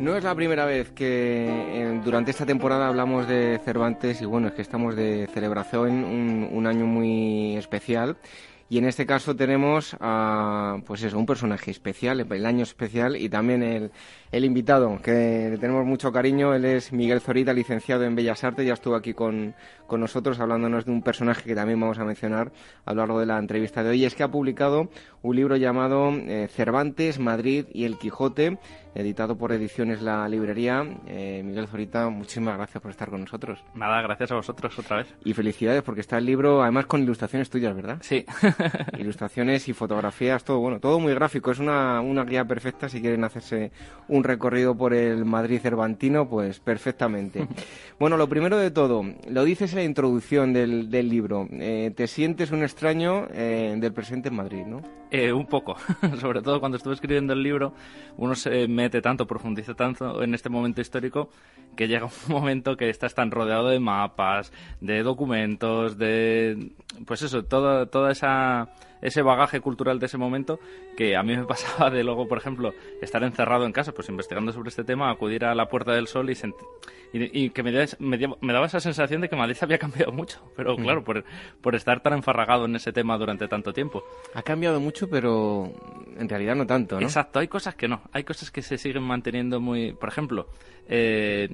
No es la primera vez que durante esta temporada hablamos de Cervantes y bueno, es que estamos de celebración, un, un año muy especial. Y en este caso tenemos a, pues eso, un personaje especial, el año especial y también el, el invitado, que le tenemos mucho cariño. Él es Miguel Zorita, licenciado en Bellas Artes. Ya estuvo aquí con, con nosotros hablándonos de un personaje que también vamos a mencionar a lo largo de la entrevista de hoy. Es que ha publicado un libro llamado eh, Cervantes, Madrid y el Quijote, editado por Ediciones La Librería. Eh, Miguel Zorita, muchísimas gracias por estar con nosotros. Nada, gracias a vosotros otra vez. Y felicidades porque está el libro, además con ilustraciones tuyas, ¿verdad? Sí. ilustraciones y fotografías, todo bueno, todo muy gráfico. Es una, una guía perfecta si quieren hacerse un recorrido por el Madrid cervantino, pues perfectamente. bueno, lo primero de todo, lo dices en la introducción del, del libro. Eh, te sientes un extraño eh, del presente en Madrid, ¿no? Eh, un poco, sobre todo cuando estuve escribiendo el libro, uno se mete tanto, profundiza tanto en este momento histórico que llega un momento que estás tan rodeado de mapas, de documentos, de pues eso, toda toda esa ese bagaje cultural de ese momento que a mí me pasaba de luego, por ejemplo, estar encerrado en casa, pues investigando sobre este tema, acudir a la Puerta del Sol y, y, que me, me, daba esa sensación de que Madrid había cambiado mucho, pero mm. claro, por, por estar tan enfarragado en ese tema durante tanto tiempo. Ha cambiado mucho, pero en realidad no tanto, ¿no? Exacto, hay cosas que no, hay cosas que se siguen manteniendo muy... Por ejemplo, eh,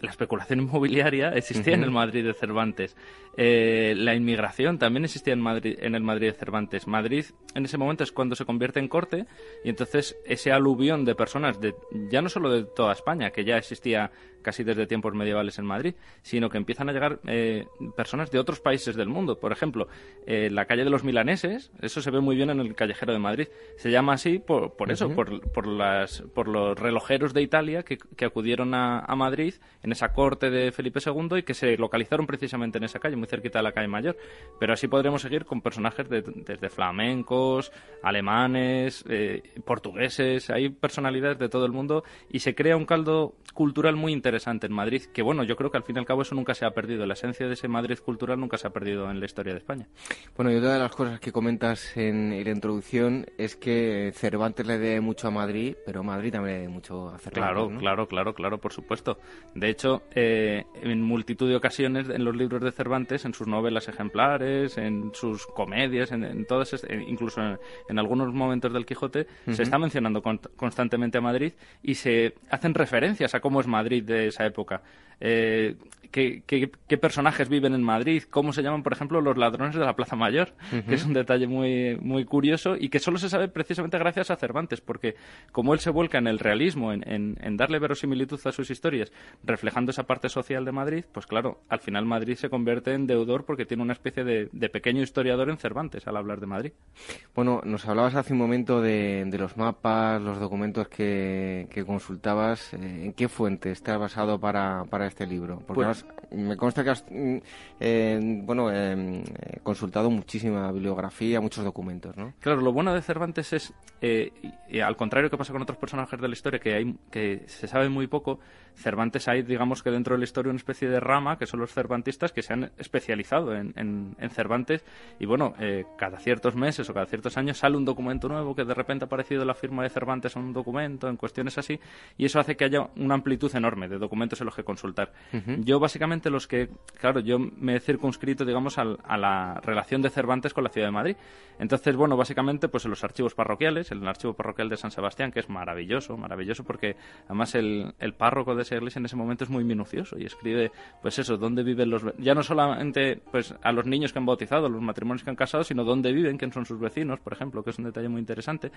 la especulación inmobiliaria existía en el Madrid de Cervantes. Eh, la inmigración también existía en, Madrid, en el Madrid de Cervantes. Madrid en ese momento es cuando se convierte en corte y entonces ese aluvión de personas, de, ya no solo de toda España, que ya existía casi desde tiempos medievales en Madrid, sino que empiezan a llegar eh, personas de otros países del mundo. Por ejemplo, eh, la calle de los milaneses, eso se ve muy bien en el callejero de Madrid. Se llama así por, por eso, por, por, las, por los relojeros de Italia que, que acudieron a, a, Madrid en esa corte de Felipe II y que se localizaron precisamente en esa calle, muy cerquita de la calle Mayor. Pero así podremos seguir con personajes de, desde flamencos, alemanes, eh, portugueses, hay personalidades de todo el mundo y se crea un caldo cultural muy interesante interesante en Madrid, que bueno, yo creo que al fin y al cabo eso nunca se ha perdido, la esencia de ese Madrid cultural nunca se ha perdido en la historia de España. Bueno, y otra de las cosas que comentas en, la introducción es que Cervantes le debe mucho a Madrid, pero Madrid también le debe mucho a Cervantes. Claro, claro, claro, claro, por supuesto. De hecho, eh, en multitud de ocasiones en los libros de Cervantes, en sus novelas ejemplares, en sus comedias, en, en todas, incluso en, algunos momentos del Quijote, se está mencionando constantemente a Madrid y se hacen referencias a cómo es Madrid de esa época. Eh, qué, qué, personajes viven en Madrid, cómo se llaman, por ejemplo, los ladrones de la Plaza Mayor, que es un detalle muy, muy curioso y que solo se sabe precisamente gracias a Cervantes, porque como él se vuelca en el realismo, en, en, darle verosimilitud a sus historias, reflejando esa parte social de Madrid, pues claro, al final Madrid se convierte en deudor porque tiene una especie de, de pequeño historiador en Cervantes al hablar de Madrid. Bueno, nos hablabas hace un momento de, de los mapas, los documentos que, que consultabas. Eh, ¿En qué fuentes te has basado para, para este libro? Porque pues, me consta que has mm, eh, bueno, eh, consultado muchísima bibliografía, muchos documentos, ¿no? Claro, lo bueno de Cervantes es, eh, al contrario que pasa con otros personajes de la historia, que, hay, que se sabe muy poco, Cervantes hay, digamos que dentro de la historia, una especie de rama, que son los cervantistas, que se han especializado en, en, Cervantes, y bueno, cada ciertos meses o cada ciertos años sale un documento nuevo que de repente ha aparecido la firma de Cervantes en un documento, en cuestiones así, y eso hace que haya una amplitud enorme de documentos en los que consultar. Yo básicamente los que, claro, yo me he circunscrito, digamos, a la relación de Cervantes con la ciudad de Madrid. Entonces, bueno, básicamente, pues en los archivos parroquiales, el archivo parroquial de San Sebastián, que es maravilloso, maravilloso, porque además el, el párroco de iglesia en ese momento es muy minucioso y escribe, pues eso, dónde viven los, ya no solamente, pues a los niños que han bautizado, los matrimonios que han casado, sino dónde viven, quién son sus vecinos, por ejemplo, que es un detalle muy interesante.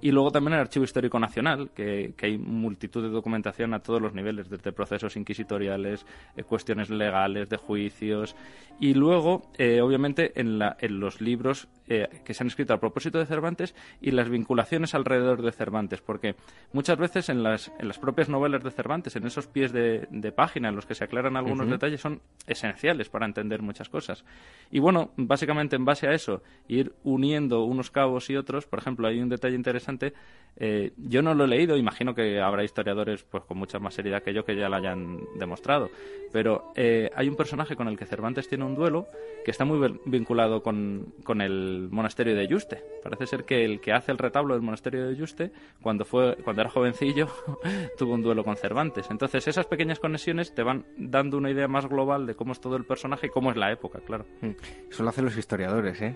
Y luego también el Archivo Histórico Nacional, que, que hay multitud de documentación a todos los niveles, desde procesos inquisitoriales, eh, cuestiones legales, de juicios. Y luego, eh, obviamente, en, la, en los libros eh, que se han escrito a propósito de Cervantes y las vinculaciones alrededor de Cervantes, porque muchas veces en las, en las propias novelas de Cervantes, en esos pies de, página en los que se aclaran algunos detalles, son esenciales para entender muchas cosas. Y bueno, básicamente en base a eso, ir uniendo unos cabos y otros, por ejemplo, hay un detalle interesante, eh, yo no lo he leído, imagino que habrá historiadores pues con mucha más seriedad que yo que ya lo hayan demostrado, pero eh, hay un personaje con el que Cervantes tiene un duelo que está muy vinculado con, con el monasterio de Yuste. Parece ser que el que hace el retablo del monasterio de Yuste, cuando, fue, cuando era jovencillo, tuvo un duelo con Cervantes. Entonces, esas pequeñas conexiones te van dando una idea más global de cómo es todo el personaje y cómo es la época, claro. Mm. Eso lo hacen los historiadores, ¿eh?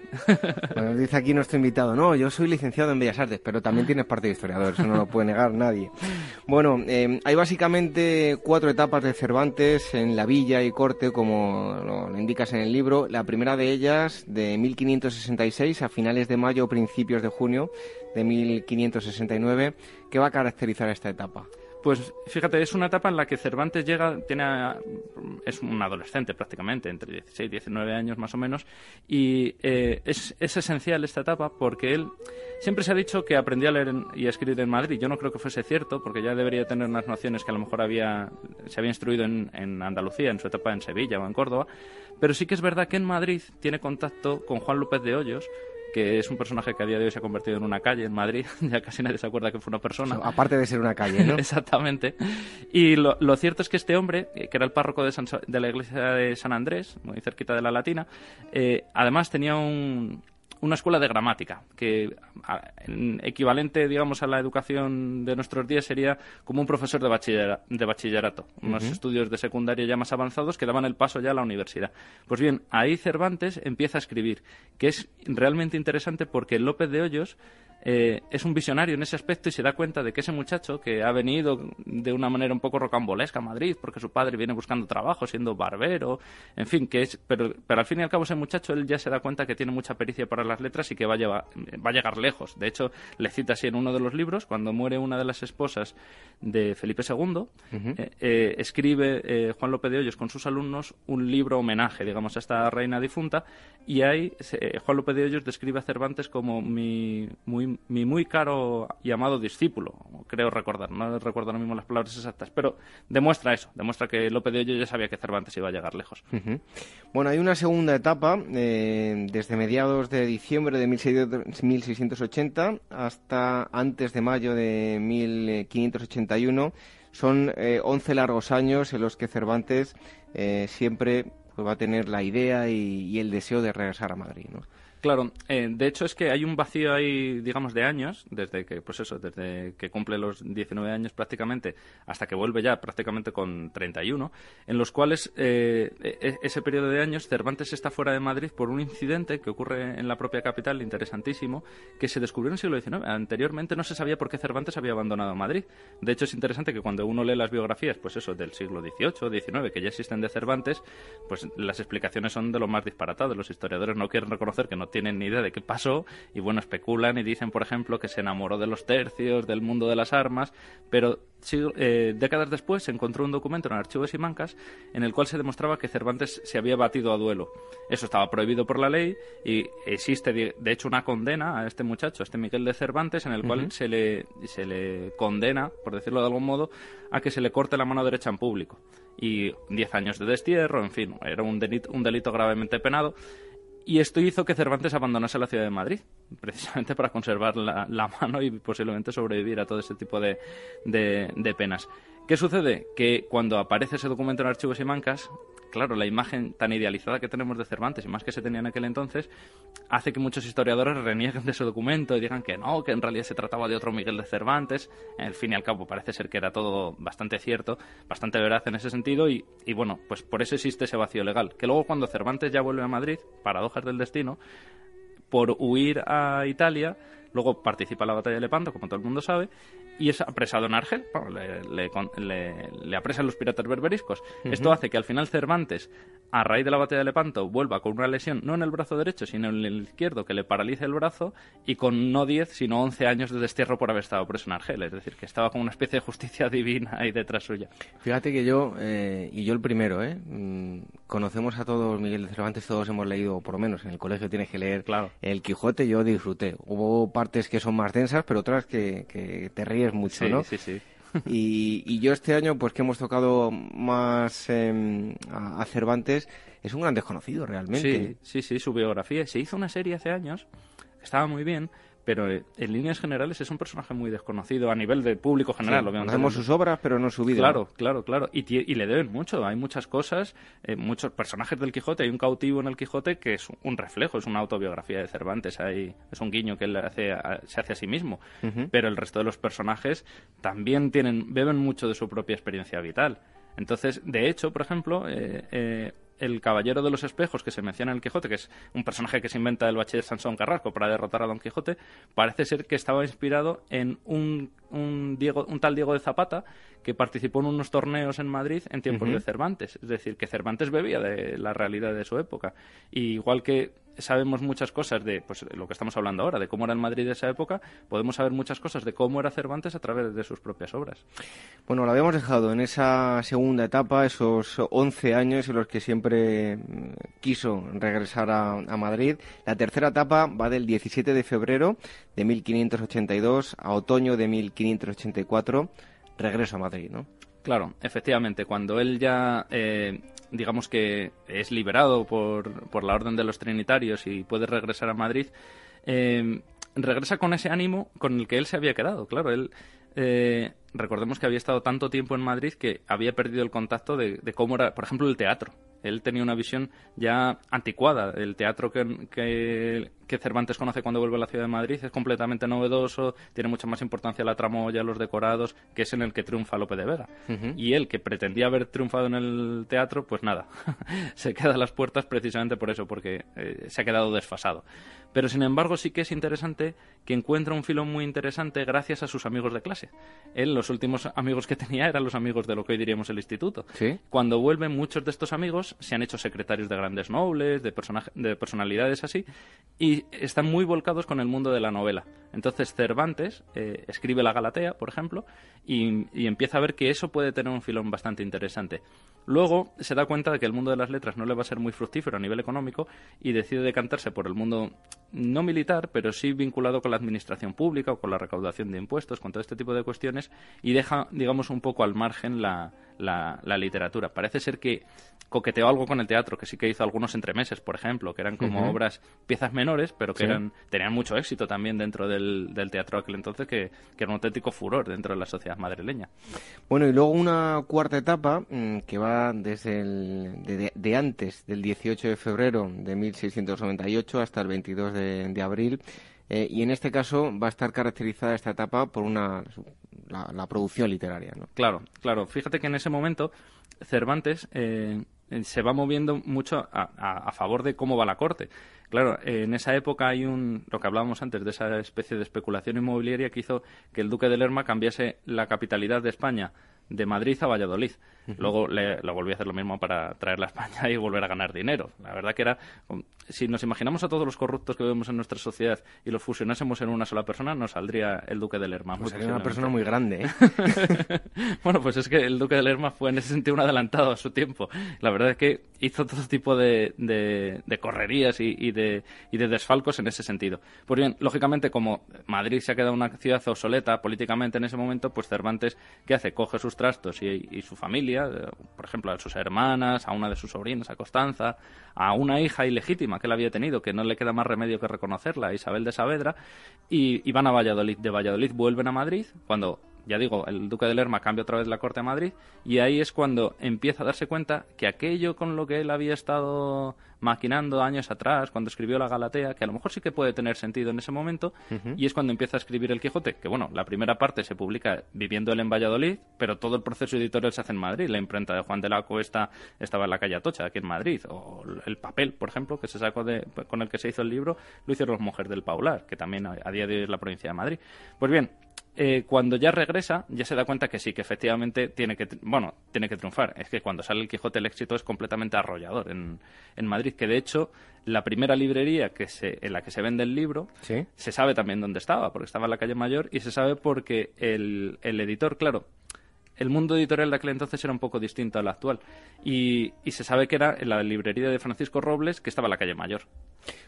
Bueno, dice aquí nuestro invitado, no, yo soy licenciado en Bellas Artes, pero también tienes parte de historiador, eso no lo puede negar nadie. Bueno, eh, hay básicamente cuatro etapas de Cervantes en la villa y corte, como lo, indicas en el libro. La primera de ellas, de 1566 a finales de mayo o principios de junio de 1569. ¿Qué va a caracterizar esta etapa? Pues fíjate, es una etapa en la que Cervantes llega, tiene, es un adolescente prácticamente, entre 16 y 19 años más o menos, y eh, es, es, esencial esta etapa porque él siempre se ha dicho que aprendió a leer y a escribir en Madrid. Yo no creo que fuese cierto, porque ya debería tener unas nociones que a lo mejor había, se había instruido en, en Andalucía, en su etapa en Sevilla o en Córdoba, pero sí que es verdad que en Madrid tiene contacto con Juan López de Hoyos, que es un personaje que a día de hoy se ha convertido en una calle en Madrid, ya casi nadie se acuerda que fue una persona. aparte de ser una calle, ¿no? Exactamente. Y lo, cierto es que este hombre, eh, que era el párroco de, de, la iglesia de San Andrés, muy cerquita de la Latina, eh, además tenía un, una escuela de gramática, que equivalente, digamos, a la educación de nuestros días sería como un profesor de, de bachillerato, unos estudios de secundaria ya más avanzados que daban el paso ya a la universidad. Pues bien, ahí Cervantes empieza a escribir, que es realmente interesante porque López de Hoyos eh, es un visionario en ese aspecto y se da cuenta de que ese muchacho que ha venido de una manera un poco rocambolesca a Madrid porque su padre viene buscando trabajo siendo barbero, en fin, que es, pero, pero al fin y al cabo ese muchacho él ya se da cuenta que tiene mucha pericia para las letras y que va a, llevar, va a llegar lejos. De hecho, le cita así en uno de los libros, cuando muere una de las esposas de Felipe II, eh, eh, escribe Juan López de Hoyos con sus alumnos un libro homenaje, digamos, a esta reina difunta y ahí Juan López de Hoyos describe a Cervantes como mi muy mi muy caro y amado discípulo, creo recordar, no recuerdo ahora mismo las palabras exactas, pero demuestra eso, demuestra que López de Hoyo ya sabía que Cervantes iba a llegar lejos. Bueno, hay una segunda etapa, eh, desde mediados de diciembre de 1680 hasta antes de mayo de 1581, son eh, 11 largos años en los que Cervantes eh, siempre pues, va a tener la idea y, y, el deseo de regresar a Madrid. ¿no? Claro, eh, de hecho es que hay un vacío ahí, digamos, de años, desde que, pues eso, desde que cumple los 19 años prácticamente hasta que vuelve ya prácticamente con 31, en los cuales eh, e, ese periodo de años Cervantes está fuera de Madrid por un incidente que ocurre en la propia capital, interesantísimo, que se descubrió en el siglo XIX. Anteriormente no se sabía por qué Cervantes había abandonado Madrid. De hecho es interesante que cuando uno lee las biografías, pues eso, del siglo XVIII, XIX, que ya existen de Cervantes, pues las explicaciones son de lo más disparatadas. Los historiadores no quieren reconocer que no tienen ni idea de qué pasó y bueno, especulan y dicen, por ejemplo, que se enamoró de los tercios, del mundo de las armas, pero eh, décadas después se encontró un documento en Archivos y Mancas en el cual se demostraba que Cervantes se había batido a duelo. Eso estaba prohibido por la ley y existe, de hecho, una condena a este muchacho, a este Miguel de Cervantes, en el cual se, le, se le condena, por decirlo de algún modo, a que se le corte la mano derecha en público. Y 10 años de destierro, en fin, era un delito, un delito gravemente penado. Y esto hizo que Cervantes abandonase la ciudad de Madrid, precisamente para conservar la, mano y posiblemente sobrevivir a todo ese tipo de, de penas. ¿Qué sucede? Que cuando aparece ese documento en archivos y mancas, claro, la imagen tan idealizada que tenemos de Cervantes y más que se tenía en aquel entonces, hace que muchos historiadores renieguen de ese documento y digan que no, que en realidad se trataba de otro Miguel de Cervantes. En fin y al cabo, parece ser que era todo bastante cierto, bastante veraz en ese sentido y, y bueno, pues por eso existe ese vacío legal. Que luego cuando Cervantes ya vuelve a Madrid, paradojas del destino, por huir a Italia, luego participa en la batalla de Lepanto, como todo el mundo sabe, y es apresado en Argel. le, apresan los piratas berberiscos. Esto hace que al final Cervantes, a raíz de la batalla de Lepanto, vuelva con una lesión no en el brazo derecho, sino en el izquierdo, que le paraliza el brazo, y con no 10, sino 11 años de destierro por haber estado preso en Argel. Es decir, que estaba como una especie de justicia divina ahí detrás suya. Fíjate que yo, eh, y yo el primero, ¿eh? Mm, conocemos a todos Miguel de Cervantes, todos hemos leído, por lo menos en el colegio tienes que leer claro. El Quijote, yo disfruté. Hubo partes que son más densas, pero otras que, que te ríes mucho, ¿no? Sí, sí. Y, y, yo este año, pues que hemos tocado más eh, a, Cervantes, es un gran desconocido realmente. Sí, sí, sí, su biografía. Se hizo una serie hace años, estaba muy bien, pero eh, en líneas generales es un personaje muy desconocido a nivel de público general. Sí, conocemos sus obras, pero no su vida. Claro, claro, claro. Y, y, le deben mucho. Hay muchas cosas, eh, muchos personajes del Quijote. Hay un cautivo en el Quijote que es un reflejo, es una autobiografía de Cervantes. Hay, es un guiño que él hace se hace a sí mismo. Pero el resto de los personajes también tienen, beben mucho de su propia experiencia vital. Entonces, de hecho, por ejemplo, eh, eh, el Caballero de los Espejos que se menciona en el Quijote, que es un personaje que se inventa el bachiller Sansón Carrasco para derrotar a Don Quijote, parece ser que estaba inspirado en un, un, Diego, un tal Diego de Zapata que participó en unos torneos en Madrid en tiempos de Cervantes. Es decir, que Cervantes bebía de la realidad de su época. Y igual que sabemos muchas cosas de pues, lo que estamos hablando ahora, de cómo era el Madrid de esa época, podemos saber muchas cosas de cómo era Cervantes a través de sus propias obras. Bueno, lo habíamos dejado en esa segunda etapa, esos 11 años en los que siempre mm, quiso regresar a, a Madrid. La tercera etapa va del 17 de febrero de 1582 a otoño de 1584 regreso a Madrid, ¿no? Claro, efectivamente, cuando él ya, eh, digamos que es liberado por, por, la orden de los trinitarios y puede regresar a Madrid, eh, regresa con ese ánimo con el que él se había quedado. Claro, él eh, recordemos que había estado tanto tiempo en Madrid que había perdido el contacto de, cómo era, por ejemplo, el teatro. Él tenía una visión ya anticuada. El teatro que, que, Cervantes conoce cuando vuelve a la ciudad de Madrid es completamente novedoso, tiene mucha más importancia la tramoya, los decorados, que es en el que triunfa Lope de Vega. Y él, que pretendía haber triunfado en el teatro, pues nada, se queda a las puertas precisamente por eso, porque eh, se ha quedado desfasado. Pero sin embargo sí que es interesante que encuentra un filo muy interesante gracias a sus amigos de clase. Él, los últimos amigos que tenía eran los amigos de lo que hoy diríamos el instituto. Cuando vuelven muchos de estos amigos se han hecho secretarios de grandes nobles, de, de personalidades así, y están muy volcados con el mundo de la novela. Entonces Cervantes eh, escribe la Galatea, por ejemplo, y, y empieza a ver que eso puede tener un filón bastante interesante. Luego se da cuenta de que el mundo de las letras no le va a ser muy fructífero a nivel económico y decide decantarse por el mundo no militar, pero sí vinculado con la administración pública o con la recaudación de impuestos, con todo este tipo de cuestiones, y deja, digamos, un poco al margen la, la, literatura. Parece ser que coqueteó algo con el teatro, que sí que hizo algunos entremeses, por ejemplo, que eran como obras, piezas menores, pero que eran tenían mucho éxito también dentro del, del teatro aquel entonces, que, que, era un auténtico furor dentro de la sociedad madrileña. Bueno, y luego una cuarta etapa mm, que va desde el, de, antes del 18 de febrero de 1698 hasta el 22 de, abril, eh, y en este caso va a estar caracterizada esta etapa por una la, producción literaria. ¿no? Claro, claro. Fíjate que en ese momento Cervantes eh, se va moviendo mucho a, favor de cómo va la corte. Claro, en esa época hay un, lo que hablábamos antes, de esa especie de especulación inmobiliaria que hizo que el duque de Lerma cambiase la capitalidad de España de Madrid a Valladolid. Luego le, lo volví a hacer lo mismo para traerla a España y volver a ganar dinero. La verdad que era, si nos imaginamos a todos los corruptos que vemos en nuestra sociedad y los fusionásemos en una sola persona, nos saldría el duque de Lerma. Pues sería una persona muy grande, ¿eh? bueno, pues es que el duque de Lerma fue en ese sentido un adelantado a su tiempo. La verdad es que hizo todo tipo de, de, correrías y, de, y de desfalcos en ese sentido. Pues bien, lógicamente, como Madrid se ha quedado una ciudad obsoleta políticamente en ese momento, pues Cervantes, ¿qué hace? Coge sus trastos y su familia por ejemplo, a sus hermanas, a una de sus sobrinas, a Constanza, a una hija ilegítima que él había tenido, que no le queda más remedio que reconocerla, Isabel de Saavedra, y, y van a Valladolid. De Valladolid vuelven a Madrid, cuando ya digo, el duque de Lerma cambia otra vez la corte a Madrid y ahí es cuando empieza a darse cuenta que aquello con lo que él había estado maquinando años atrás, cuando escribió la Galatea, que a lo mejor sí que puede tener sentido en ese momento, y es cuando empieza a escribir el Quijote, que bueno, la primera parte se publica viviendo él en Valladolid, pero todo el proceso editorial se hace en Madrid. La imprenta de Juan de la Cuesta estaba en la calle Atocha, aquí en Madrid, o el papel, por ejemplo, que se sacó de, con el que se hizo el libro, lo hicieron las mujeres del Paular, que también a día de hoy es la provincia de Madrid. Pues bien, eh, cuando ya regresa, ya se da cuenta que sí, que efectivamente tiene que, bueno, tiene que triunfar. Es que cuando sale el Quijote el éxito es completamente arrollador en, en Madrid, que de hecho la primera librería que se, en la que se vende el libro se sabe también dónde estaba, porque estaba en la calle Mayor y se sabe porque el, el editor, claro, el mundo editorial de aquel entonces era un poco distinto al actual. Y, y, se sabe que era en la librería de Francisco Robles, que estaba en la calle Mayor.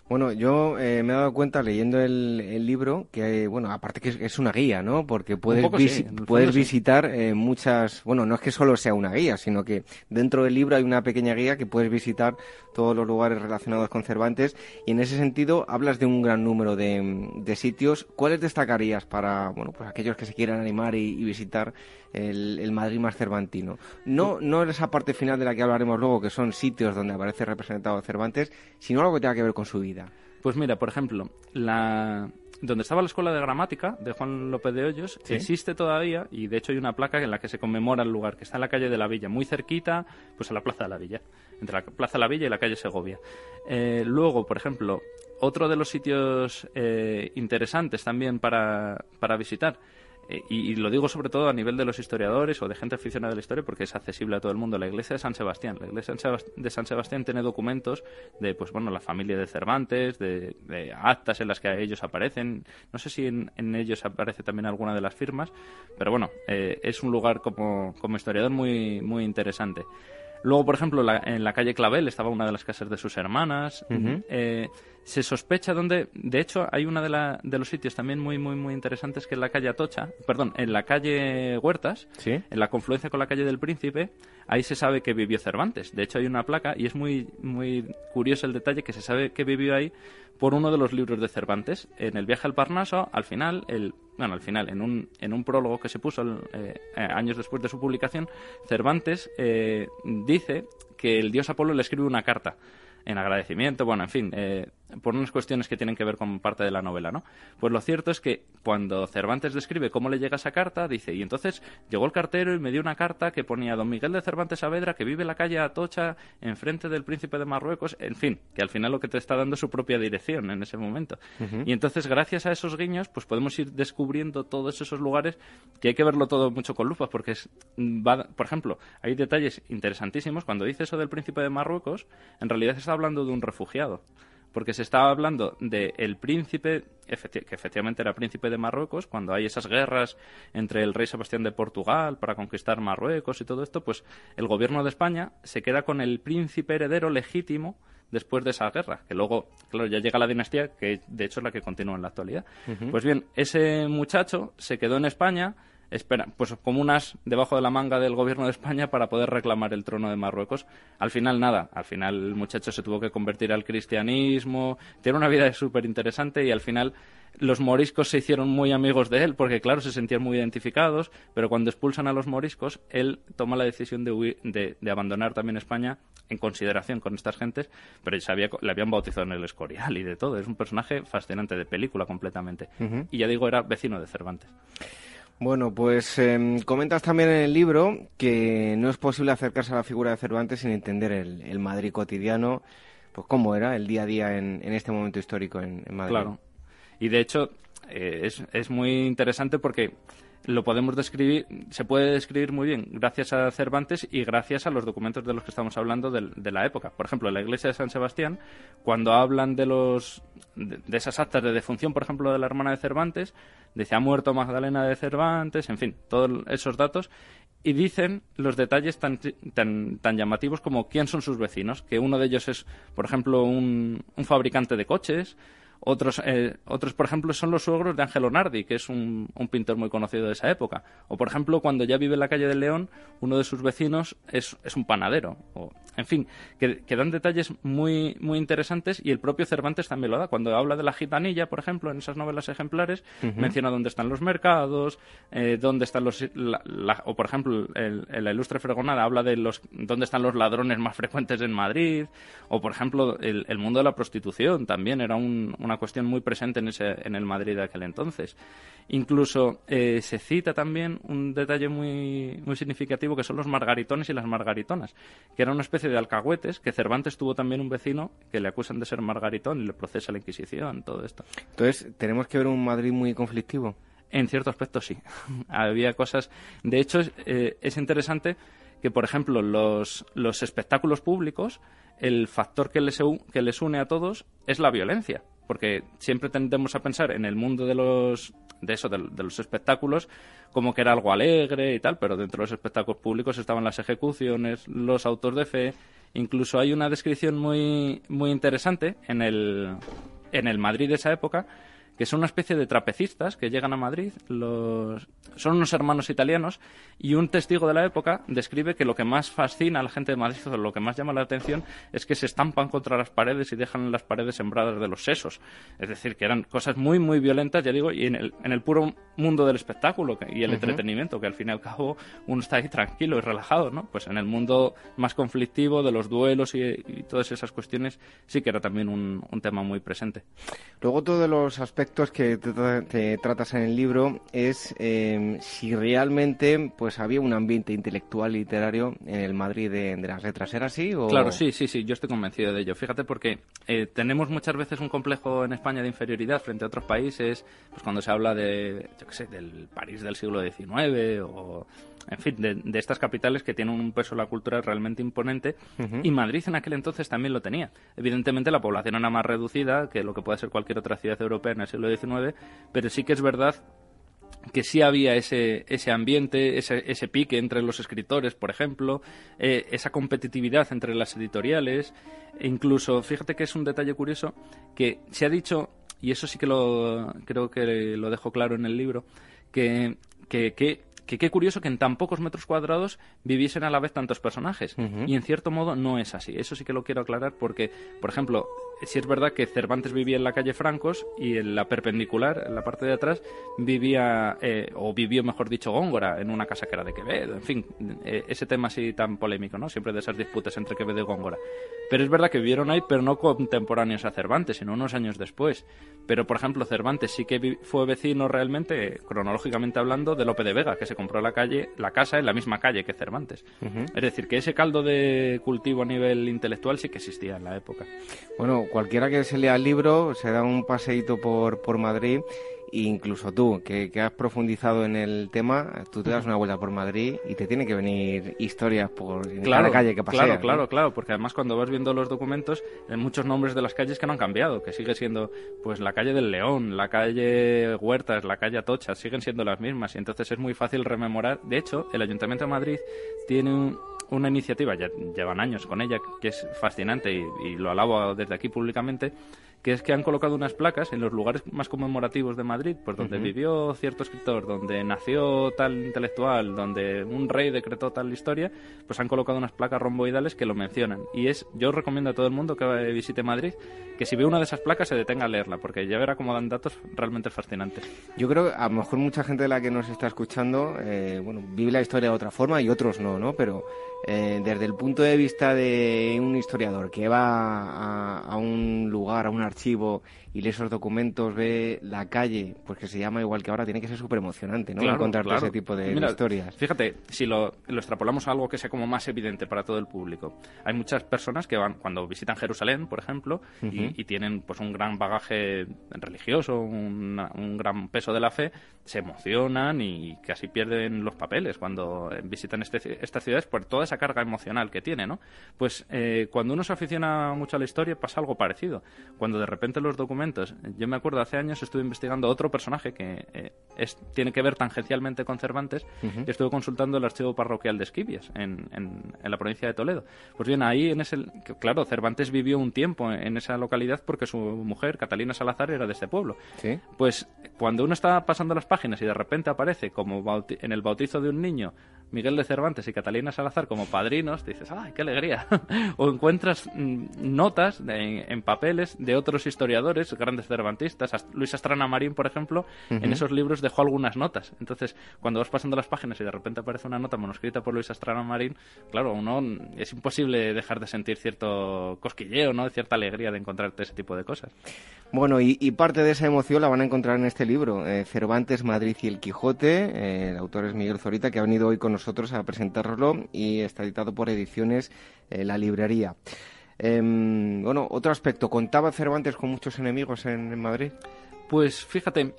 Bueno, yo eh, me he dado cuenta leyendo el, libro que, bueno, aparte que es, una guía, ¿no? Porque puedes, puedes visitar eh, muchas, bueno, no es que solo sea una guía, sino que dentro del libro hay una pequeña guía que puedes visitar todos los lugares relacionados con Cervantes y en ese sentido hablas de un gran número de, sitios. ¿Cuáles destacarías para, bueno, pues aquellos que se quieran animar y, visitar el, el, Madrid más cervantino? No, no esa parte final de la que hablaremos luego, que son sitios donde aparece representado Cervantes, sino algo que tenga que ver con su vida. Pues mira, por ejemplo, la donde estaba la escuela de gramática de Juan López de Hoyos existe todavía y de hecho hay una placa en la que se conmemora el lugar que está en la calle de la Villa, muy cerquita, pues a la Plaza de la Villa, entre la Plaza de la Villa y la calle Segovia. Eh, luego, por ejemplo, otro de los sitios eh, interesantes también para, para visitar eh, y, lo digo sobre todo a nivel de los historiadores o de gente aficionada a la historia porque es accesible a todo el mundo. La iglesia de San Sebastián. La iglesia de San Sebastián tiene documentos de, pues bueno, la familia de Cervantes, de, actas en las que ellos aparecen. No sé si en, ellos aparece también alguna de las firmas, pero bueno, eh, es un lugar como, como historiador muy, muy interesante. Luego, por ejemplo, en la calle Clavel estaba una de las casas de sus hermanas. Eh, se sospecha donde, de hecho, hay una de, de, los sitios también muy, muy, muy interesantes que es la calle Atocha, perdón, en la calle Huertas, en la confluencia con la calle del Príncipe, ahí se sabe que vivió Cervantes. De hecho, hay una placa y es muy, muy curioso el detalle que se sabe que vivió ahí por uno de los libros de Cervantes. En el viaje al Parnaso, al final, el, bueno, al final, en un, en un prólogo que se puso eh, eh, años después de su publicación, Cervantes eh, dice que el dios Apolo le escribe una carta en agradecimiento, bueno, en fin, eh, por unas cuestiones que tienen que ver con parte de la novela, ¿no? Pues lo cierto es que cuando Cervantes describe cómo le llega esa carta, dice, y entonces llegó el cartero y me dio una carta que ponía Don Miguel de Cervantes Saavedra, que vive en la calle Atocha, enfrente del príncipe de Marruecos, en fin, que al final lo que te está dando es su propia dirección en ese momento. Y entonces, gracias a esos guiños, pues podemos ir descubriendo todos esos lugares que hay que verlo todo mucho con lupa, porque es, va, por ejemplo, hay detalles interesantísimos. Cuando dice eso del príncipe de Marruecos, en realidad está hablando de un refugiado porque se estaba hablando del el príncipe, que efectivamente era príncipe de Marruecos, cuando hay esas guerras entre el rey Sebastián de Portugal para conquistar Marruecos y todo esto, pues el gobierno de España se queda con el príncipe heredero legítimo después de esa guerra, que luego, claro, ya llega la dinastía, que de hecho es la que continúa en la actualidad. Pues bien, ese muchacho se quedó en España, espera, pues como unas debajo de la manga del gobierno de España para poder reclamar el trono de Marruecos. Al final nada, al final el muchacho se tuvo que convertir al cristianismo, tiene una vida súper interesante y al final los moriscos se hicieron muy amigos de él porque claro, se sentían muy identificados, pero cuando expulsan a los moriscos, él toma la decisión de, de, abandonar también España en consideración con estas gentes, pero le habían bautizado en el Escorial y de todo. Es un personaje fascinante de película completamente. Y ya digo, era vecino de Cervantes. Bueno, pues em, comentas también en el libro que no es posible acercarse a la figura de Cervantes sin entender el, Madrid cotidiano, pues cómo era el día a día en, este momento histórico en, Madrid. Claro. Y de hecho eh, es muy interesante porque lo podemos describir, se puede describir muy bien gracias a Cervantes y gracias a los documentos de los que estamos hablando de, la época. Por ejemplo, en la iglesia de San Sebastián, cuando hablan de los de, esas actas de defunción, por ejemplo, de la hermana de Cervantes, dice ha muerto Magdalena de Cervantes, en fin, todos esos datos y dicen los detalles tan, tan, tan, llamativos como quién son sus vecinos, que uno de ellos es, por ejemplo, un, un fabricante de coches, otros, eh, otros, por ejemplo, son los suegros de Angelo Nardi, que es un, un, pintor muy conocido de esa época. O, por ejemplo, cuando ya vive en la calle del León, uno de sus vecinos es, es un panadero. O, en fin, que, dan detalles muy, muy interesantes y el propio Cervantes también lo da. Cuando habla de la gitanilla, por ejemplo, en esas novelas ejemplares, menciona dónde están los mercados, eh, dónde están los... o, por ejemplo, el, la ilustre fregonada habla de los dónde están los ladrones más frecuentes en Madrid. O, por ejemplo, el, el mundo de la prostitución también era un, una cuestión muy presente en, ese, en el Madrid de aquel entonces. Incluso eh, se cita también un detalle muy, muy significativo que son los margaritones y las margaritonas, que era una especie de alcahuetes que Cervantes tuvo también un vecino que le acusan de ser margaritón y le procesa la Inquisición, todo esto. Entonces, ¿tenemos que ver un Madrid muy conflictivo? En cierto aspecto sí. Había cosas. De hecho, eh, es interesante que, por ejemplo, los, los espectáculos públicos, el factor que les, que les une a todos es la violencia porque siempre tendemos a pensar en el mundo de los de eso, de, los espectáculos, como que era algo alegre y tal, pero dentro de los espectáculos públicos estaban las ejecuciones, los autos de fe, incluso hay una descripción muy, muy interesante en el, en el Madrid de esa época, que son una especie de trapecistas que llegan a Madrid, los... son unos hermanos italianos, y un testigo de la época describe que lo que más fascina a la gente de Madrid, o lo que más llama la atención, es que se estampan contra las paredes y dejan las paredes sembradas de los sesos. Es decir, que eran cosas muy, muy violentas, ya digo, y en el, en el puro mundo del espectáculo y el entretenimiento, que al fin y al cabo uno está ahí tranquilo y relajado, ¿no? Pues en el mundo más conflictivo de los duelos y, todas esas cuestiones sí que era también un, un tema muy presente. Luego todos los aspectos aspectos que te, tratas en el libro es eh, si realmente pues había un ambiente intelectual literario en el Madrid de, las letras. ¿Era así? O... Claro, sí, sí, sí, yo estoy convencido de ello. Fíjate porque eh, tenemos muchas veces un complejo en España de inferioridad frente a otros países, pues cuando se habla de, yo qué sé, del París del siglo XIX o en fin, de, estas capitales que tienen un peso en la cultura realmente imponente. Y Madrid en aquel entonces también lo tenía. Evidentemente la población era más reducida que lo que puede ser cualquier otra ciudad europea en el siglo XIX, pero sí que es verdad que sí había ese, ese ambiente, ese, ese pique entre los escritores, por ejemplo, eh, esa competitividad entre las editoriales, e incluso, fíjate que es un detalle curioso, que se ha dicho, y eso sí que lo creo que lo dejo claro en el libro, que, que, que que qué curioso que en tan pocos metros cuadrados viviesen a la vez tantos personajes. Y en cierto modo no es así. Eso sí que lo quiero aclarar porque, por ejemplo, si es verdad que Cervantes vivía en la calle Francos y en la perpendicular, en la parte de atrás, vivía, eh, o vivió, mejor dicho, Góngora, en una casa que era de Quevedo. En fin, eh, ese tema así tan polémico, ¿no? Siempre de esas disputas entre Quevedo y Góngora. Pero es verdad que vivieron ahí, pero no contemporáneos a Cervantes, sino unos años después. Pero, por ejemplo, Cervantes sí que fue vecino realmente, cronológicamente hablando, de Lope de Vega, que se compró la calle, la casa en la misma calle que Cervantes. Es decir, que ese caldo de cultivo a nivel intelectual sí que existía en la época. Bueno, cualquiera que se lea el libro se da un paseíto por, por Madrid incluso tú, que, has profundizado en el tema, tú te das una vuelta por Madrid y te tiene que venir historias por cada calle que paseas. Claro, claro, claro, porque además cuando vas viendo los documentos, hay muchos nombres de las calles que no han cambiado, que sigue siendo pues la calle del León, la calle Huertas, la calle Atocha, siguen siendo las mismas y entonces es muy fácil rememorar. De hecho, el Ayuntamiento de Madrid tiene una iniciativa, ya llevan años con ella, que es fascinante y, y lo alabo desde aquí públicamente, que es que han colocado unas placas en los lugares más conmemorativos de Madrid, pues donde vivió cierto escritor, donde nació tal intelectual, donde un rey decretó tal historia, pues han colocado unas placas romboidales que lo mencionan. Y es, yo recomiendo a todo el mundo que visite Madrid que si ve una de esas placas se detenga a leerla, porque ya verá cómo dan datos realmente fascinantes. Yo creo que a lo mejor mucha gente de la que nos está escuchando, eh, bueno, vive la historia de otra forma y otros no, ¿no? Pero eh, desde el punto de vista de un historiador que va a, un lugar, a un archivo y lee esos documentos, ve la calle, pues que se llama igual que ahora, tiene que ser súper emocionante, ¿no? Encontrar ese tipo de, historias. Fíjate, si lo, lo, extrapolamos a algo que sea como más evidente para todo el público. Hay muchas personas que van, cuando visitan Jerusalén, por ejemplo, y, tienen pues un gran bagaje religioso, un gran peso de la fe, se emocionan y casi pierden los papeles cuando visitan este, estas ciudades por toda esa carga emocional que tiene, ¿no? Pues eh, cuando uno se aficiona mucho a la historia pasa algo parecido. Cuando de repente los documentos, yo me acuerdo hace años estuve investigando otro personaje que eh, es, tiene que ver tangencialmente con Cervantes y estuve consultando el archivo parroquial de Esquivias en, en, la provincia de Toledo. Pues bien, ahí en ese, claro, Cervantes vivió un tiempo en esa localidad porque su mujer, Catalina Salazar, era de este pueblo. Pues cuando uno está pasando las páginas y de repente aparece como en el bautizo de un niño Miguel de Cervantes y Catalina Salazar como padrinos, dices, ¡ay, qué alegría! o encuentras mm, notas en papeles de otros historiadores, grandes cervantistas. Luis Astrana Marín, por ejemplo, en esos libros dejó algunas notas. Entonces, cuando vas pasando las páginas y de repente aparece una nota manuscrita por Luis Astrana Marín, claro, uno es imposible dejar de sentir cierto cosquilleo, ¿no? Cierta alegría de encontrarte ese tipo de cosas. Bueno, y, parte de esa emoción la van a encontrar en este libro, eh, Cervantes, Madrid y el Quijote. Eh, el autor es Miguel Zorita, que ha venido hoy con nosotros a presentarlo y está editado por Ediciones eh, La Librería. Em, bueno, otro aspecto, ¿contaba Cervantes con muchos enemigos en, Madrid? Pues fíjate,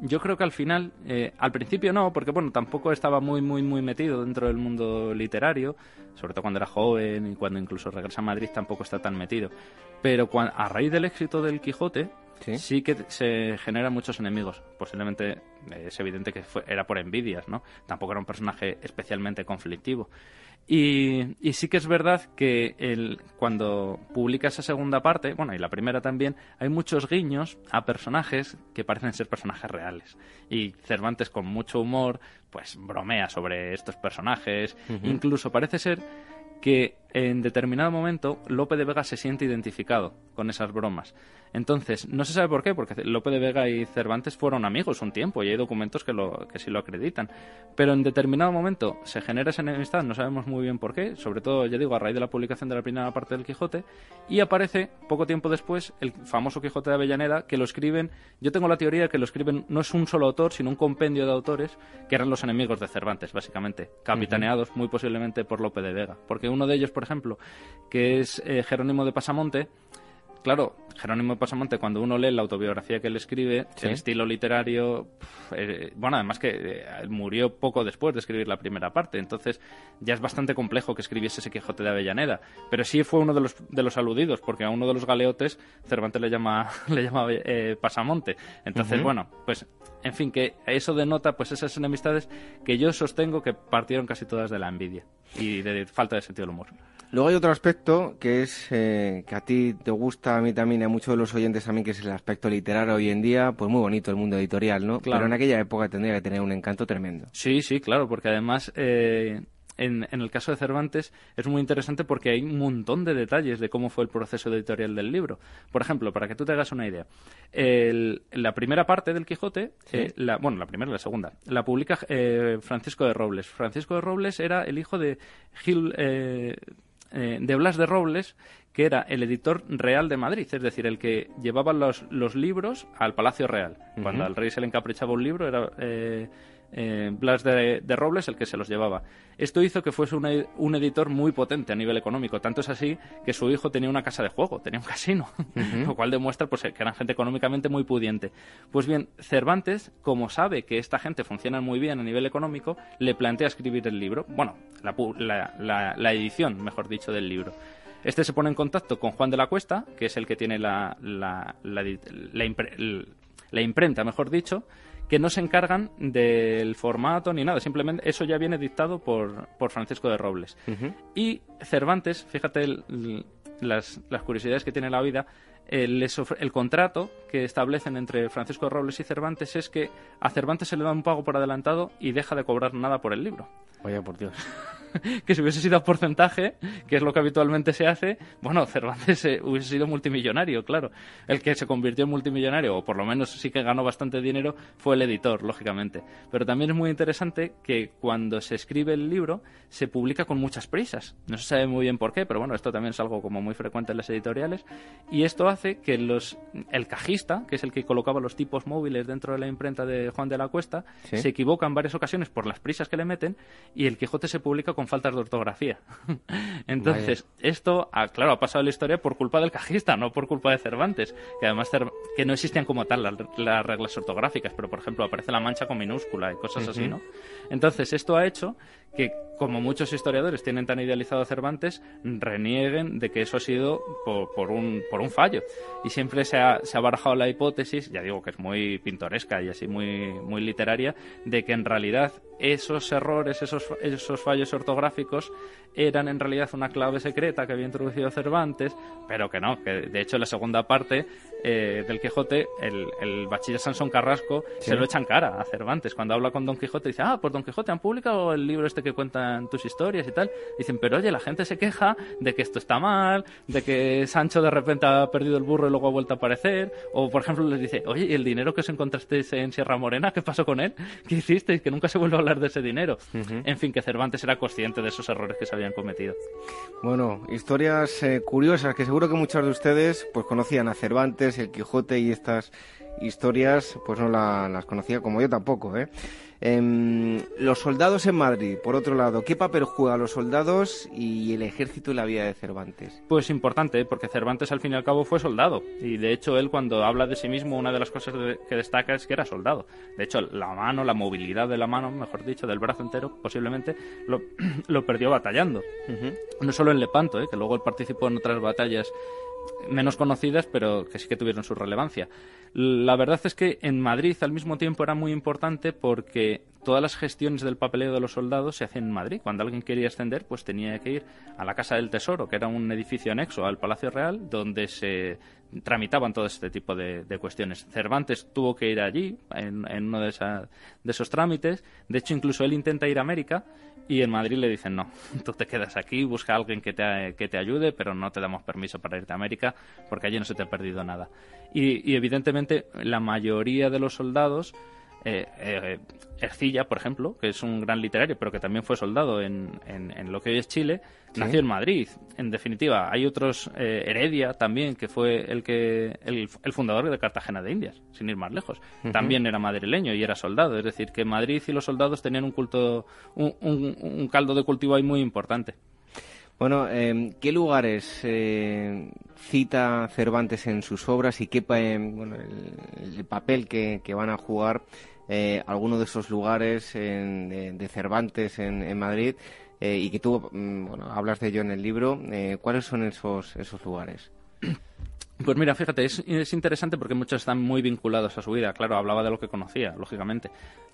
yo creo que al final, al principio no, porque bueno, tampoco estaba muy, muy, muy metido dentro del mundo literario, sobre todo cuando era joven y cuando incluso regresa a Madrid tampoco está tan metido. Pero a raíz del éxito del Quijote, sí, que se generan muchos enemigos. Posiblemente eh, es evidente que era por envidias, ¿no? Tampoco era un personaje especialmente conflictivo. Y, sí que es verdad que el, cuando publica esa segunda parte, bueno, y la primera también, hay muchos guiños a personajes que parecen ser personajes reales. Y Cervantes, con mucho humor, pues bromea sobre estos personajes. Incluso parece ser que en determinado momento Lope de Vega se siente identificado con esas bromas. Entonces, no se sabe por qué, porque Lope de Vega y Cervantes fueron amigos un tiempo y hay documentos que, lo, que sí lo acreditan. Pero en determinado momento se genera esa enemistad, no sabemos muy bien por qué, sobre todo, ya digo, a raíz de la publicación de la primera parte del Quijote, y aparece poco tiempo después el famoso Quijote de Avellaneda, que lo escriben, yo tengo la teoría que lo escriben no es un solo autor, sino un compendio de autores que eran los enemigos de Cervantes, básicamente, capitaneados muy posiblemente por Lope de Vega. Porque uno de ellos, por ejemplo, que es eh, Jerónimo de Pasamonte, claro, Jerónimo de Pasamonte, cuando uno lee la autobiografía que él escribe, el estilo literario, eh, bueno, además que eh, murió poco después de escribir la primera parte, entonces ya es bastante complejo que escribiese ese Quijote de Avellaneda, pero sí fue uno de los, de los aludidos, porque a uno de los galeotes Cervantes le llama, le llama Pasamonte. Entonces, bueno, pues, en fin, que eso denota pues esas enemistades que yo sostengo que partieron casi todas de la envidia y de falta de sentido del humor. Luego hay otro aspecto que es eh, que a ti te gusta, a mí también, y a muchos de los oyentes también, que es el aspecto literario hoy en día, pues muy bonito el mundo editorial, ¿no? Claro. Pero en aquella época tendría que tener un encanto tremendo. Sí, sí, claro, porque además eh, en, el caso de Cervantes es muy interesante porque hay un montón de detalles de cómo fue el proceso editorial del libro. Por ejemplo, para que tú te hagas una idea, la primera parte del Quijote, eh, la, bueno, la primera y la segunda, la publica Francisco de Robles. Francisco de Robles era el hijo de Gil eh, de Blas de Robles, que era el editor real de Madrid, es decir, el que llevaba los, los libros al Palacio Real. Cuando al rey se le encaprichaba un libro, era eh, eh, Blas de, Robles el que se los llevaba. Esto hizo que fuese un editor muy potente a nivel económico. Tanto es así que su hijo tenía una casa de juego, tenía un casino, lo cual demuestra pues, que eran gente económicamente muy pudiente. Pues bien, Cervantes, como sabe que esta gente funciona muy bien a nivel económico, le plantea escribir el libro, bueno, la, edición, mejor dicho, del libro. Este se pone en contacto con Juan de la Cuesta, que es el que tiene la, la, la imprenta, mejor dicho, que no se encargan del formato ni nada, simplemente eso ya viene dictado por, por Francisco de Robles. Y Cervantes, fíjate las, las, curiosidades que tiene la vida, eh, el contrato que establecen entre Francisco de Robles y Cervantes es que a Cervantes se le da un pago por adelantado y deja de cobrar nada por el libro. Vaya por Dios. que si hubiese sido a porcentaje, que es lo que habitualmente se hace, bueno, Cervantes eh, hubiese sido multimillonario, claro. El que se convirtió en multimillonario, o por lo menos sí que ganó bastante dinero, fue el editor, lógicamente. Pero también es muy interesante que cuando se escribe el libro, se publica con muchas prisas. No se sabe muy bien por qué, pero bueno, esto también es algo como muy frecuente en las editoriales. Y esto hace que los, el cajista, que es el que colocaba los tipos móviles dentro de la imprenta de Juan de la Cuesta, se equivoca en varias ocasiones por las prisas que le meten y el Quijote se publica con faltas de ortografía. Entonces, esto, ah, claro, ha pasado la historia por culpa del cajista, no por culpa de Cervantes, que además que no existían como tal las, reglas ortográficas, pero por ejemplo aparece la mancha con minúscula y cosas así, ¿no? Entonces, esto ha hecho que, como muchos historiadores tienen tan idealizado a Cervantes, renieguen de que eso ha sido por, un, por un fallo. Y siempre se ha, se ha, barajado la hipótesis, ya digo que es muy pintoresca y así muy, muy literaria, de que en realidad esos errores, esos, esos fallos ortográficos eran en realidad una clave secreta que había introducido Cervantes, pero que no, que de hecho en la segunda parte eh, del Quijote, el, el bachiller Sansón Carrasco se lo echan cara a Cervantes. Cuando habla con Don Quijote dice, ah, pues Don Quijote han publicado el libro este que cuentan tus historias y tal. Dicen, pero oye, la gente se queja de que esto está mal, de que Sancho de repente ha perdido el burro y luego ha vuelto a aparecer. O, por ejemplo, les dice, oye, ¿y el dinero que os encontrasteis en Sierra Morena, qué pasó con él? ¿Qué hicisteis? Que nunca se vuelve a hablar de ese dinero. En fin, que Cervantes era consciente de esos errores que se habían cometido. Bueno, historias eh, curiosas que seguro que muchos de ustedes pues conocían a Cervantes, el Quijote y estas historias pues no las conocía como yo tampoco, ¿eh? Em, los soldados en Madrid, por otro lado, ¿qué papel juegan los soldados y el ejército en la vida de Cervantes? Pues importante, porque Cervantes al fin y al cabo fue soldado. Y de hecho él cuando habla de sí mismo, una de las cosas que destaca es que era soldado. De hecho, la mano, la movilidad de la mano, mejor dicho, del brazo entero, posiblemente, lo, perdió batallando. No solo en Lepanto, ¿eh? que luego él participó en otras batallas menos conocidas, pero que sí que tuvieron su relevancia. La verdad es que en Madrid al mismo tiempo era muy importante porque todas las gestiones del papeleo de los soldados se hacían en Madrid. Cuando alguien quería ascender, pues tenía que ir a la Casa del Tesoro, que era un edificio anexo al Palacio Real, donde se tramitaban todo este tipo de, cuestiones. Cervantes tuvo que ir allí en, uno de, de esos trámites. De hecho, incluso él intenta ir a América y en Madrid le dicen no, tú te quedas aquí, busca a alguien que te, que te ayude, pero no te damos permiso para irte a América porque allí no se te ha perdido nada. Y, y evidentemente la mayoría de los soldados eh, eh, Ercilla, por ejemplo, que es un gran literario, pero que también fue soldado en, en, lo que hoy es Chile, nació en Madrid. En definitiva, hay otros, eh, Heredia también, que fue el que el, fundador de Cartagena de Indias, sin ir más lejos. También era madrileño y era soldado. Es decir, que Madrid y los soldados tenían un culto, un, un, caldo de cultivo ahí muy importante. Bueno, eh, ¿qué lugares eh, cita Cervantes en sus obras y qué bueno, el, papel que, van a jugar eh, algunos de esos lugares de, Cervantes en, Madrid eh, y que tú mm, bueno, hablas de ello en el libro. Eh, ¿Cuáles son esos, esos lugares? Pues mira, fíjate, es, es, interesante porque muchos están muy vinculados a su vida. Claro, hablaba de lo que conocía, lógicamente.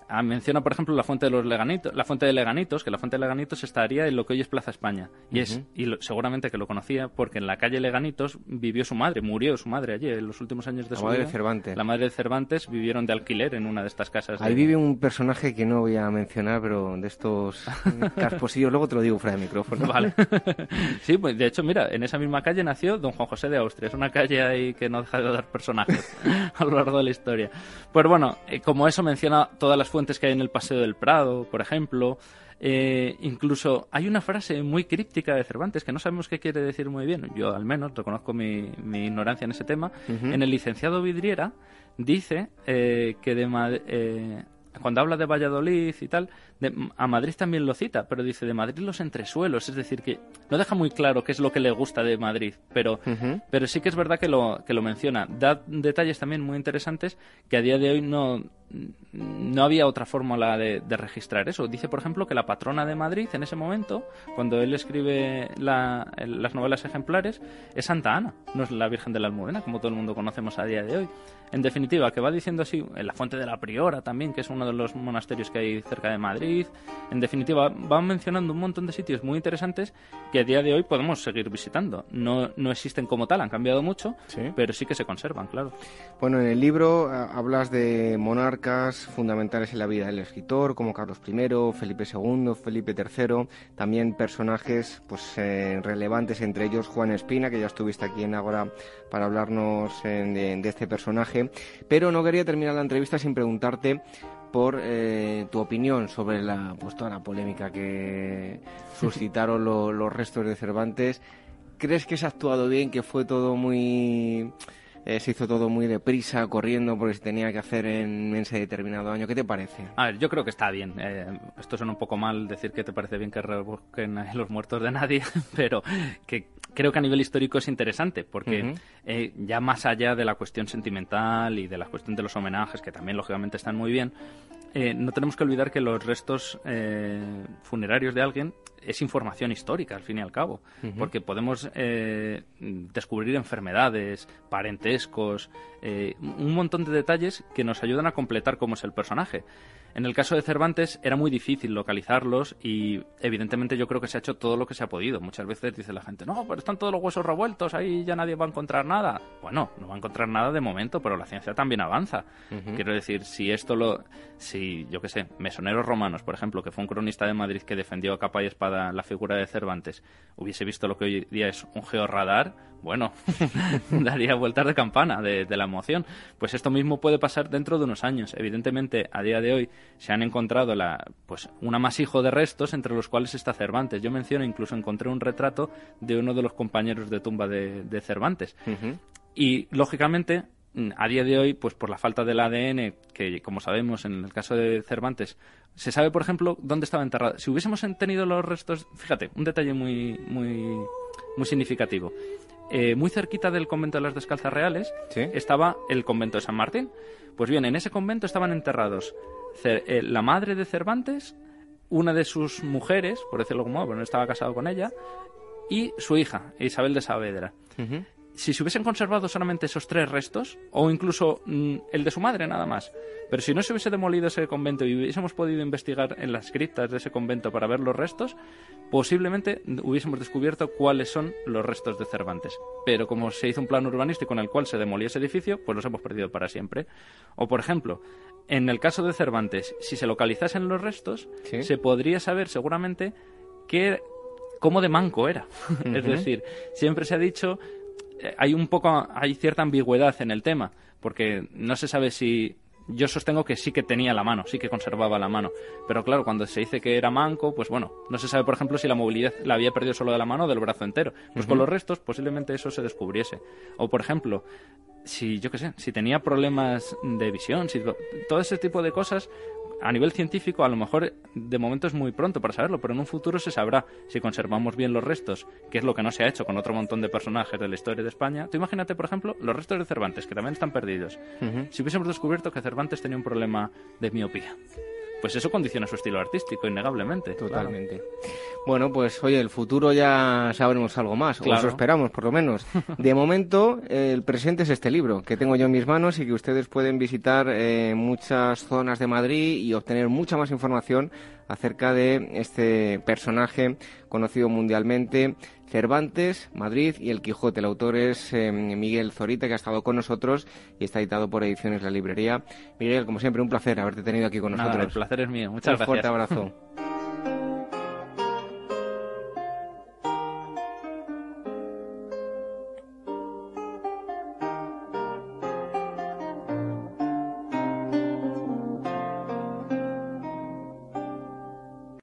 Ah, menciona, por ejemplo, la fuente de los Leganitos, la fuente de Leganitos, que la fuente de Leganitos estaría en lo que hoy es Plaza España. Y es y seguramente que lo conocía porque en la calle Leganitos vivió su madre, murió su madre allí en los últimos años de la su madre vida. De Cervantes. La madre de Cervantes vivieron de alquiler en una de estas casas. Ahí vive un personaje que no voy a mencionar, pero de estos casposillos, luego te lo digo fuera de micrófono. Vale. sí, pues de hecho, mira, en esa misma calle nació don Juan José de Austria. Una calle ahí que no deja de dar personajes a lo largo de la historia. Pues bueno, eh, como eso menciona todas las fuentes que hay en el paseo del Prado, por ejemplo. Eh, incluso hay una frase muy críptica de Cervantes que no sabemos qué quiere decir muy bien. Yo al menos reconozco mi, mi ignorancia en ese tema. En el licenciado Vidriera dice eh, que de, eh, cuando habla de Valladolid y tal, a Madrid también lo cita, pero dice de Madrid los entresuelos, es decir, que no deja muy claro qué es lo que le gusta de Madrid, pero, pero sí que es verdad que lo, que lo menciona. Da detalles también muy interesantes que a día de hoy no, no había otra fórmula de, registrar eso. Dice, por ejemplo, que la patrona de Madrid en ese momento, cuando él escribe las novelas ejemplares, es Santa Ana, no es la Virgen de la Almudena, como todo el mundo conocemos a día de hoy. En definitiva, que va diciendo así, en la Fuente de la Priora también, que es uno de los monasterios que hay cerca de Madrid. En definitiva, van mencionando un montón de sitios muy interesantes que a día de hoy podemos seguir visitando. No, no existen como tal, han cambiado mucho, pero sí que se conservan, claro. Bueno, en el libro eh, hablas de monarcas fundamentales en la vida del escritor, como Carlos I, Felipe II, Felipe III, también personajes pues eh, relevantes, entre ellos Juan Espina, que ya estuviste aquí en Agora para hablarnos de, este personaje, pero no quería terminar la entrevista sin preguntarte por eh, tu opinión sobre la, pues, toda la polémica que suscitaron los restos de Cervantes. ¿Crees que se ha actuado bien, que fue todo muy eh, se hizo todo muy deprisa, corriendo, porque se tenía que hacer en ese determinado año. ¿Qué te parece? A ver, yo creo que está bien. Eh, esto suena un poco mal decir que te parece bien que rebusquen los muertos de nadie, pero que creo que a nivel histórico es interesante, porque eh, ya más allá de la cuestión sentimental y de la cuestión de los homenajes, que también lógicamente están muy bien, no tenemos que olvidar que los restos funerarios de alguien es información histórica, al fin y al cabo, porque podemos eh, descubrir enfermedades, parentescos, eh, un montón de detalles que nos ayudan a completar cómo es el personaje. En el caso de Cervantes era muy difícil localizarlos y evidentemente yo creo que se ha hecho todo lo que se ha podido. Muchas veces dice la gente, no, pero están todos los huesos revueltos, ahí ya nadie va a encontrar nada. Bueno, no va a encontrar nada de momento, pero la ciencia también avanza. Quiero decir, si esto lo... Si, yo qué sé, Mesoneros Romanos, por ejemplo, que fue un cronista de Madrid que defendió a capa y espada la figura de Cervantes, hubiese visto lo que hoy día es un georradar, bueno, daría vueltas de campana de, de la emoción. Pues esto mismo puede pasar dentro de unos años. Evidentemente, a día de hoy se han encontrado la, pues, un amasijo de restos entre los cuales está Cervantes. Yo menciono, incluso encontré un retrato de uno de los compañeros de tumba de, Cervantes. Y, lógicamente, a día de hoy, pues por la falta del ADN, que como sabemos en el caso de Cervantes, se sabe, por ejemplo, dónde estaba enterrado. Si hubiésemos tenido los restos, fíjate, un detalle muy, muy, muy significativo. Eh, muy cerquita del convento de las Descalzas Reales estaba el convento de San Martín. Pues bien, en ese convento estaban enterrados la madre de Cervantes, una de sus mujeres, por decirlo como, pero no estaba casado con ella, y su hija, Isabel de Saavedra. Si se hubiesen conservado solamente esos tres restos, o incluso mm, el de su madre nada más, pero si no se hubiese demolido ese convento y hubiésemos podido investigar en las criptas de ese convento para ver los restos, posiblemente hubiésemos descubierto cuáles son los restos de Cervantes. Pero como se hizo un plan urbanístico en el cual se demolía ese edificio, pues los hemos perdido para siempre. O por ejemplo, en el caso de Cervantes, si se localizasen los restos, se podría saber seguramente qué, cómo de manco era. es decir, siempre se ha dicho hay un poco, hay cierta ambigüedad en el tema, porque no se sabe si yo sostengo que sí que tenía la mano, sí que conservaba la mano. Pero claro, cuando se dice que era manco, pues bueno, no se sabe, por ejemplo, si la movilidad la había perdido solo de la mano o del brazo entero. Pues con los restos posiblemente eso se descubriese. O, por ejemplo, si, yo qué sé, si tenía problemas de visión, si todo ese tipo de cosas, a nivel científico, a lo mejor de momento es muy pronto para saberlo, pero en un futuro se sabrá si conservamos bien los restos, que es lo que no se ha hecho con otro montón de personajes de la historia de España. Tú imagínate, por ejemplo, los restos de Cervantes, que también están perdidos. Si hubiésemos descubierto que Cervantes tenía un problema de miopía pues eso condiciona su estilo artístico, innegablemente. Totalmente. Bueno, pues oye, el futuro ya sabremos algo más, o eso esperamos, por lo menos. De momento, el presente es este libro que tengo yo en mis manos y que ustedes pueden visitar eh, muchas zonas de Madrid y obtener mucha más información acerca de este personaje conocido mundialmente Cervantes, Madrid y El Quijote. El autor es eh, Miguel Zorita, que ha estado con nosotros y está editado por Ediciones La Librería. Miguel, como siempre, un placer haberte tenido aquí con nosotros. el placer es mío. Muchas gracias. Un fuerte abrazo.